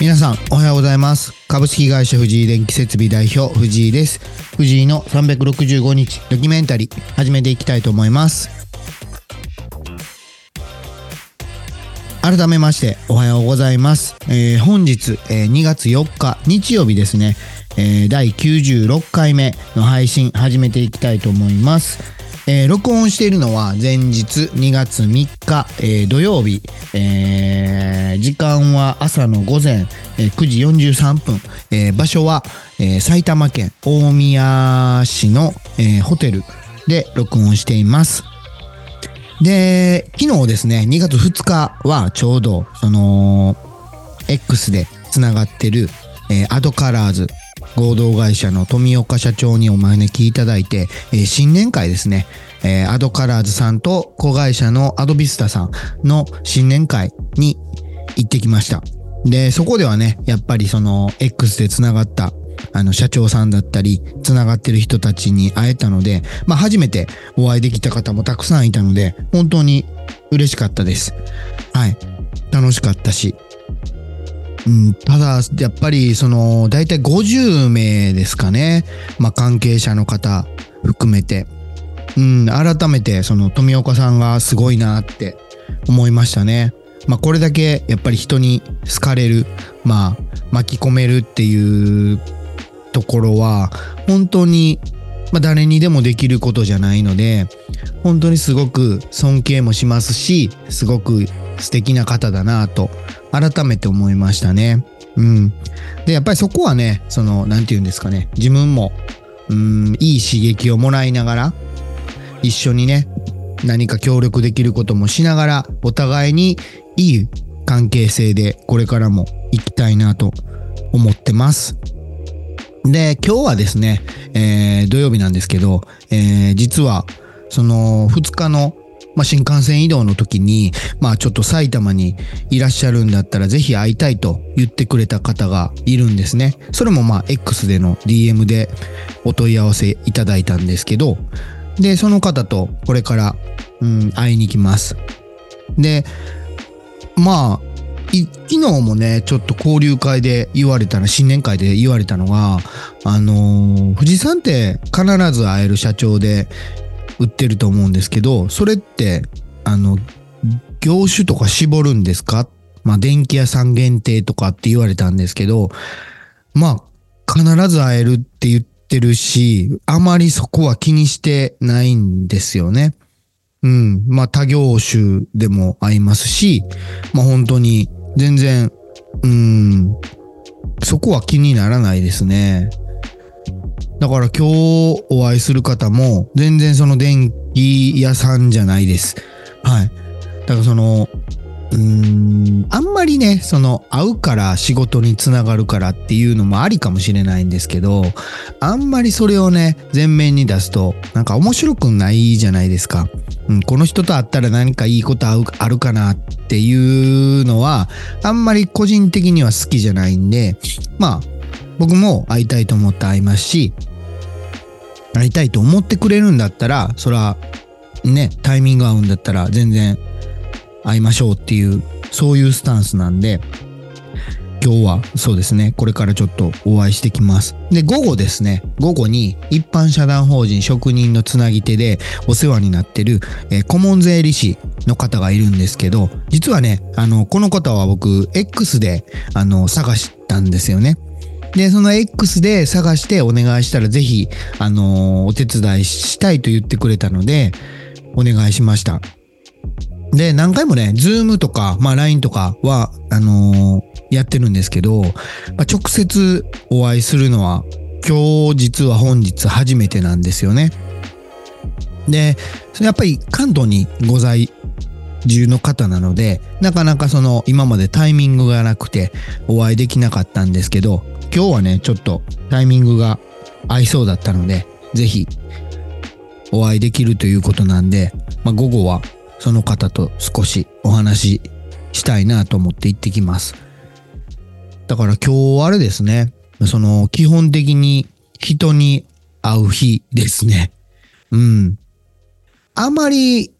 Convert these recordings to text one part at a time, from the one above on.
皆さんおはようございます。株式会社藤井電気設備代表藤井です。藤井の365日ドキュメンタリー始めていきたいと思います。改めましておはようございます、えー本日、えー2月4日日曜日ですね、えー第96回目の配信始めていきたいと思います。えー録音しているのは前日2月3日、えー土曜日、えー時間は朝の午前、えー9時43分、えー場所は、えー埼玉県大宮市の、えーホテルで録音しています。で、昨日ですね、2月2日はちょうど、その、X でつながってる、えーアドカラーズ合同会社の富岡社長にお招きいただいて、えー新年会ですね、えーアドカラーズさんと子会社のアドビスタさんの新年会に行ってきました。で、そこではね、やっぱりその X でつながったあの社長さんだったり、つながってる人たちに会えたので、まあ初めてお会いできた方もたくさんいたので、本当に嬉しかったです。はい。楽しかったし、うん、ただ、やっぱり、その、だいたい50名ですかね。まあ、関係者の方含めて。うん、改めて、その、富岡さんがすごいなって思いましたね。まあ、これだけ、やっぱり人に好かれる、まあ、巻き込めるっていうところは、本当に、まあ、誰にでもできることじゃないので、本当にすごく尊敬もしますし、すごく素敵な方だなと改めて思いましたね。うん。で、やっぱりそこはね、その、なんて言うんですかね、自分も、うん、いい刺激をもらいながら、一緒にね、何か協力できることもしながら、お互いにいい関係性でこれからも行きたいなと思ってます。で、今日はですね、えー土曜日なんですけど、えー実は、その2日の、まあ、新幹線移動の時に、まあちょっと埼玉にいらっしゃるんだったらぜひ会いたいと言ってくれた方がいるんですね。それもまあ X での DM でお問い合わせいただいたんですけど、で、その方とこれから、うん、会いに行きます。で、まあ、昨日もね、ちょっと交流会で言われたの、新年会で言われたのが、あのー富士山って必ず会える社長で売ってると思うんですけど、それって、あの、業種とか絞るんですか？まあ、電気屋さん限定とかって言われたんですけど、まあ、必ず会えるって言ってるし、あまりそこは気にしてないんですよね。うん。まあ、他業種でも会いますし、まあ、本当に全然、うん、そこは気にならないですね。だから今日お会いする方も全然その電気屋さんじゃないです。はい。だからその、うーん、あんまりね、その会うから仕事につながるからっていうのもありかもしれないんですけど、あんまりそれをね、前面に出すとなんか面白くないじゃないですか。うん、この人と会ったら何かいいことあるあるかなっていうのは、あんまり個人的には好きじゃないんで、まあ、僕も会いたいと思って会いますし、会いたいと思ってくれるんだったら、そら、ね、タイミング合うんだったら全然会いましょうっていう、そういうスタンスなんで、今日はそうですね、これからちょっとお会いしてきます。で、午後ですね、午後に一般社団法人職人のつなぎ手でお世話になってる、えー顧問税理士の方がいるんですけど、実はね、あの、この方は僕、X で、あの、探したんですよね。で、その X で探してお願いしたらぜひ、あのーお手伝いしたいと言ってくれたので、お願いしました。で、何回もね、ズームとか、まあ LINE とかは、あのーやってるんですけど、まあ、直接お会いするのは、今日実は本日初めてなんですよね。で、やっぱり関東にご在住の方なので、なかなかその今までタイミングがなくてお会いできなかったんですけど、今日はね、ちょっとタイミングが合いそうだったので、ぜひお会いできるということなんで、まあ、午後はその方と少しお話ししたいなと思って行ってきます。だから今日あれですね、その基本的に人に会う日ですね。うん。あまり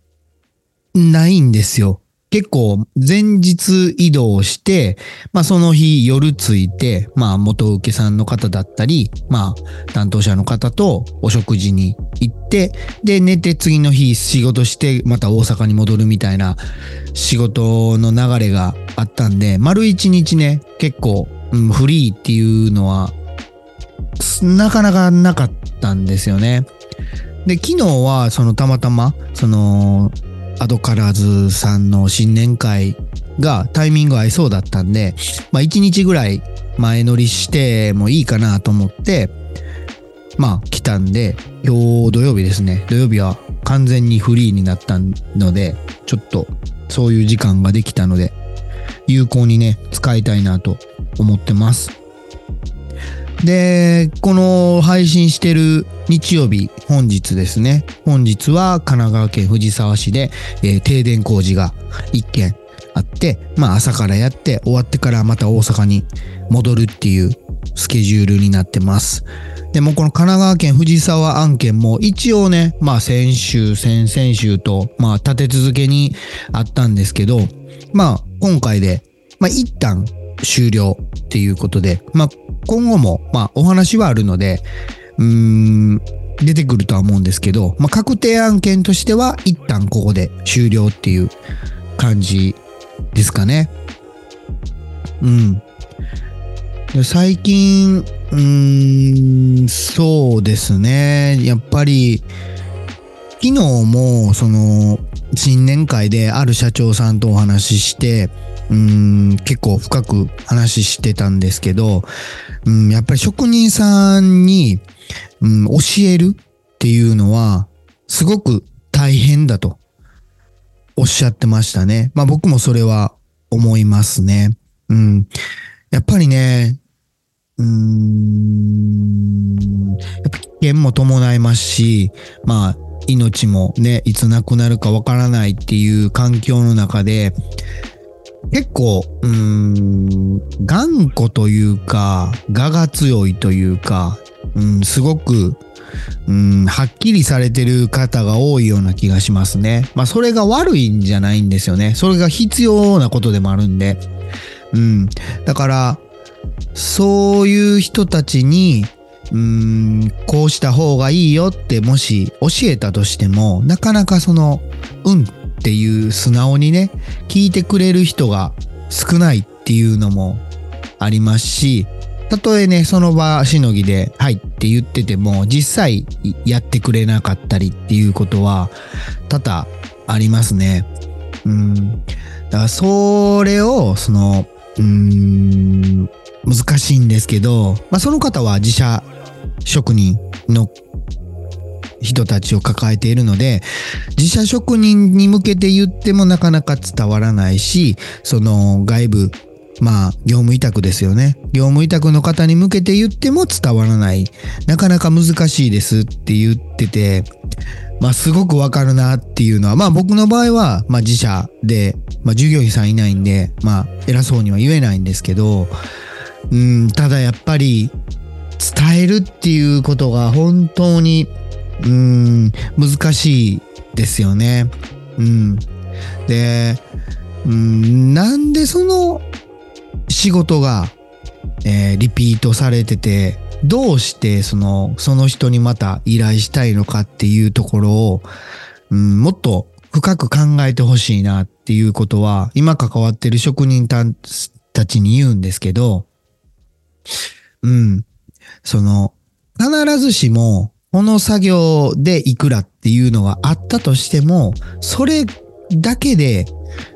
ないんですよ。結構前日移動して、まあその日夜着いて、まあ元請けさんの方だったり、まあ担当者の方とお食事に行って、で寝て次の日仕事してまた大阪に戻るみたいな仕事の流れがあったんで、丸一日ね、結構、うん、フリーっていうのはなかなかなかったんですよね。で、昨日はそのたまたま、そのアドカラーズさんの新年会がタイミング合いそうだったんで、まあ一日ぐらい前乗りしてもいいかなと思って、まあ来たんで、今日土曜日ですね。土曜日は完全にフリーになったので、ちょっとそういう時間ができたので、有効にね、使いたいなと思ってます。で、この配信してる日曜日、本日ですね。本日は神奈川県藤沢市で、えー、停電工事が一件あって、まあ朝からやって終わってからまた大阪に戻るっていうスケジュールになってます。でもこの神奈川県藤沢案件も一応ね、まあ先週、先々週と、まあ立て続けにあったんですけど、まあ今回で、まあ一旦終了っていうことで、まあ今後も、まあ、お話はあるので、うーん、出てくるとは思うんですけど、まあ、確定案件としては、一旦ここで終了っていう感じですかね。うん。最近、うーん、そうですね。やっぱり、昨日も、その、新年会である社長さんとお話しして、うん、結構深く話してたんですけど、うん、やっぱり職人さんに、うん、教えるっていうのは、すごく大変だとおっしゃってましたね。まあ僕もそれは思いますね。うん。やっぱりね、うん、やっぱ危険も伴いますし、まあ命もね、いつ亡くなるかわからないっていう環境の中で、結構、うーん、頑固というか、我が強いというか、うん、すごく、うん、はっきりされてる方が多いような気がしますね。まあ、それが悪いんじゃないんですよね。それが必要なことでもあるんで。うん。だから、そういう人たちに、うーん、こうした方がいいよってもし教えたとしても、なかなかその、うんっていう素直にね、聞いてくれる人が少ないっていうのもありますし、たとえね、その場しのぎで、はいって言ってても、実際やってくれなかったりっていうことは多々ありますね。うん。だからそれを、その、うーん、難しいんですけど、まあその方は自社職人の人たちを抱えているので、自社職人に向けて言ってもなかなか伝わらないし、その外部、まあ、業務委託ですよね。業務委託の方に向けて言っても伝わらない。なかなか難しいですって言ってて、まあ、すごくわかるなっていうのは、まあ僕の場合は、まあ自社で、まあ従業員さんいないんで、まあ偉そうには言えないんですけど、うん、ただやっぱり伝えるっていうことが本当にうん、難しいですよね。うん。で、うん、なんでその仕事が、えー、リピートされてて、どうしてその、その人にまた依頼したいのかっていうところを、うん、もっと深く考えてほしいなっていうことは、今関わってる職人たちに言うんですけど、うん、その、必ずしもこの作業でいくらっていうのがあったとしても、それだけで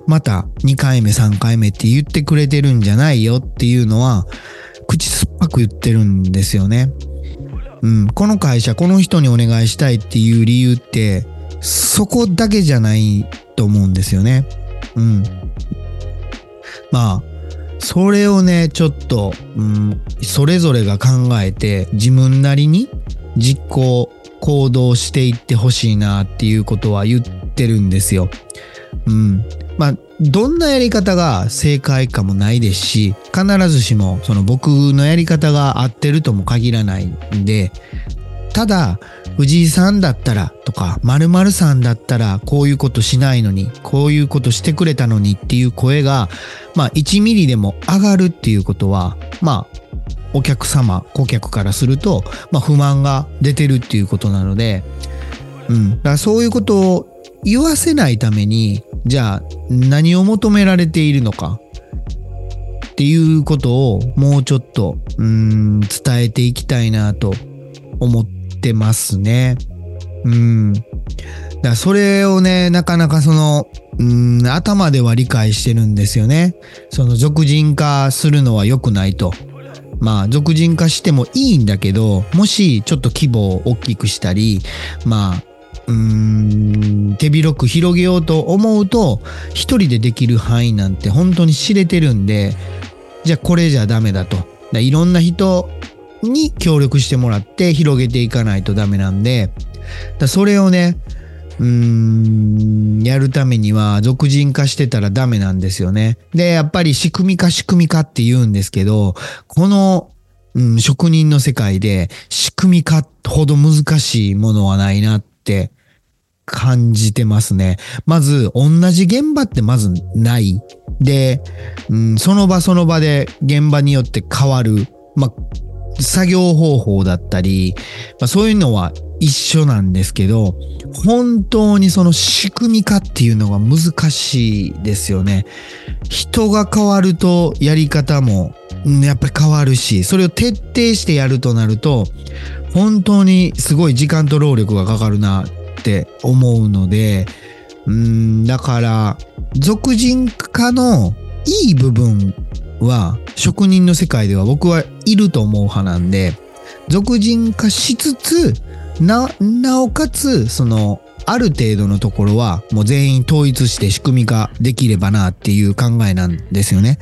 また2回目3回目って言ってくれてるんじゃないよっていうのは、ぱく言ってるんですよね。うん、この会社、この人にお願いしたいっていう理由って、そこだけじゃないと思うんですよね。うん。まあ、それをね、ちょっと、うん、それぞれが考えて自分なりに実行、行動していってほしいなっていうことは言ってるんですよ。うん。まあ、どんなやり方が正解かもないですし、必ずしもその僕のやり方が合ってるとも限らないんで、ただ、藤井さんだったらとか、〇〇さんだったらこういうことしないのに、こういうことしてくれたのにっていう声が、まあ1ミリでも上がるっていうことは、まあお客様、顧客からすると、まあ不満が出てるっていうことなので、うん。だからそういうことを言わせないために、じゃあ何を求められているのかっていうことをもうちょっと、うん、伝えていきたいなと思ってますね。うん。だからそれをね、なかなかその、うん、頭では理解してるんですよね。その俗人化するのは良くないと。まあ、俗人化してもいいんだけど、もしちょっと規模を大きくしたり、まあ、うん、手広く広げようと思うと、一人でできる範囲なんて本当に知れてるんで、じゃあこれじゃダメだと。だいろんな人に協力してもらって広げていかないとダメなんで、だそれをね、うーん、やるためには俗人化してたらダメなんですよね。で、やっぱり仕組み化仕組み化って言うんですけど、この、うん、職人の世界で仕組み化ほど難しいものはないなっって感じてますね。まず、同じ現場ってまずない。で、うん、その場その場で現場によって変わる。まあ、作業方法だったり、まあ、そういうのは一緒なんですけど、本当にその仕組み化っていうのが難しいですよね。人が変わるとやり方もやっぱり変わるし、それを徹底してやるとなると、本当にすごい時間と労力がかかるなって思うので、うん、だから、俗人化のいい部分は職人の世界では僕はいると思う派なんで、俗人化しつつ、な、なおかつ、その、ある程度のところはもう全員統一して仕組み化できればなっていう考えなんですよね。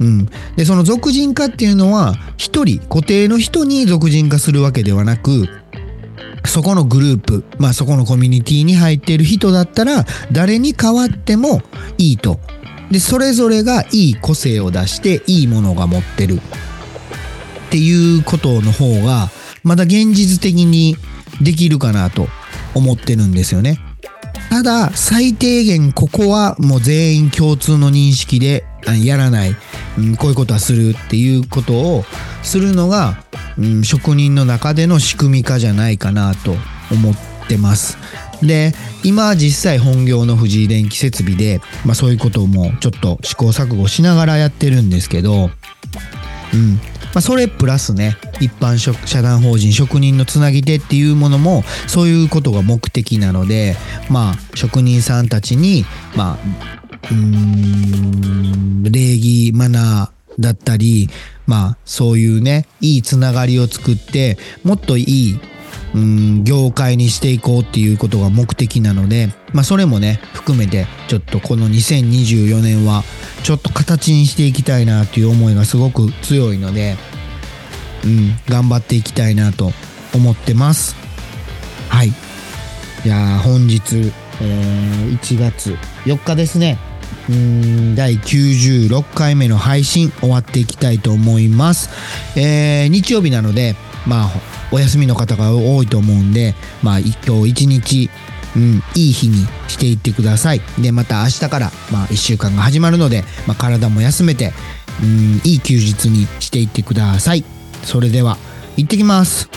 うん。で、その俗人化っていうのは、一人、固定の人に俗人化するわけではなく、そこのグループ、まあそこのコミュニティに入っている人だったら、誰に変わってもいいと。で、それぞれがいい個性を出して、いいものが持ってる。っていうことの方が、まだ現実的にできるかなと思ってるんですよね。ただ、最低限ここはもう全員共通の認識でやらない、こういうことはするっていうことをするのが、うん、職人の中での仕組み化じゃないかなと思ってます。で、今実際本業の藤井電気設備で、まあそういうこともちょっと試行錯誤しながらやってるんですけど、うん。まあ、それプラスね、一般社団法人職人のつなぎ手っていうものも、そういうことが目的なので、まあ、職人さんたちに、まあ、うーん、礼儀、マナーだったり、まあ、そういうね、いいつながりを作って、もっといい、うん、業界にしていこうっていうことが目的なので、まあ、それもね、含めて、ちょっとこの2024年は、ちょっと形にしていきたいなっていう思いがすごく強いので、うん、頑張っていきたいなと思ってます。はい。いや本日、えー、1月4日ですね。うん第96回目の配信終わっていきたいと思います。えー、日曜日なので、まあ、お休みの方が多いと思うんで、まあ、今日一日、うん、いい日にしていってください。で、また明日から、まあ、1週間が始まるので、まあ、体も休めて、うん、いい休日にしていってください。それでは、行ってきます。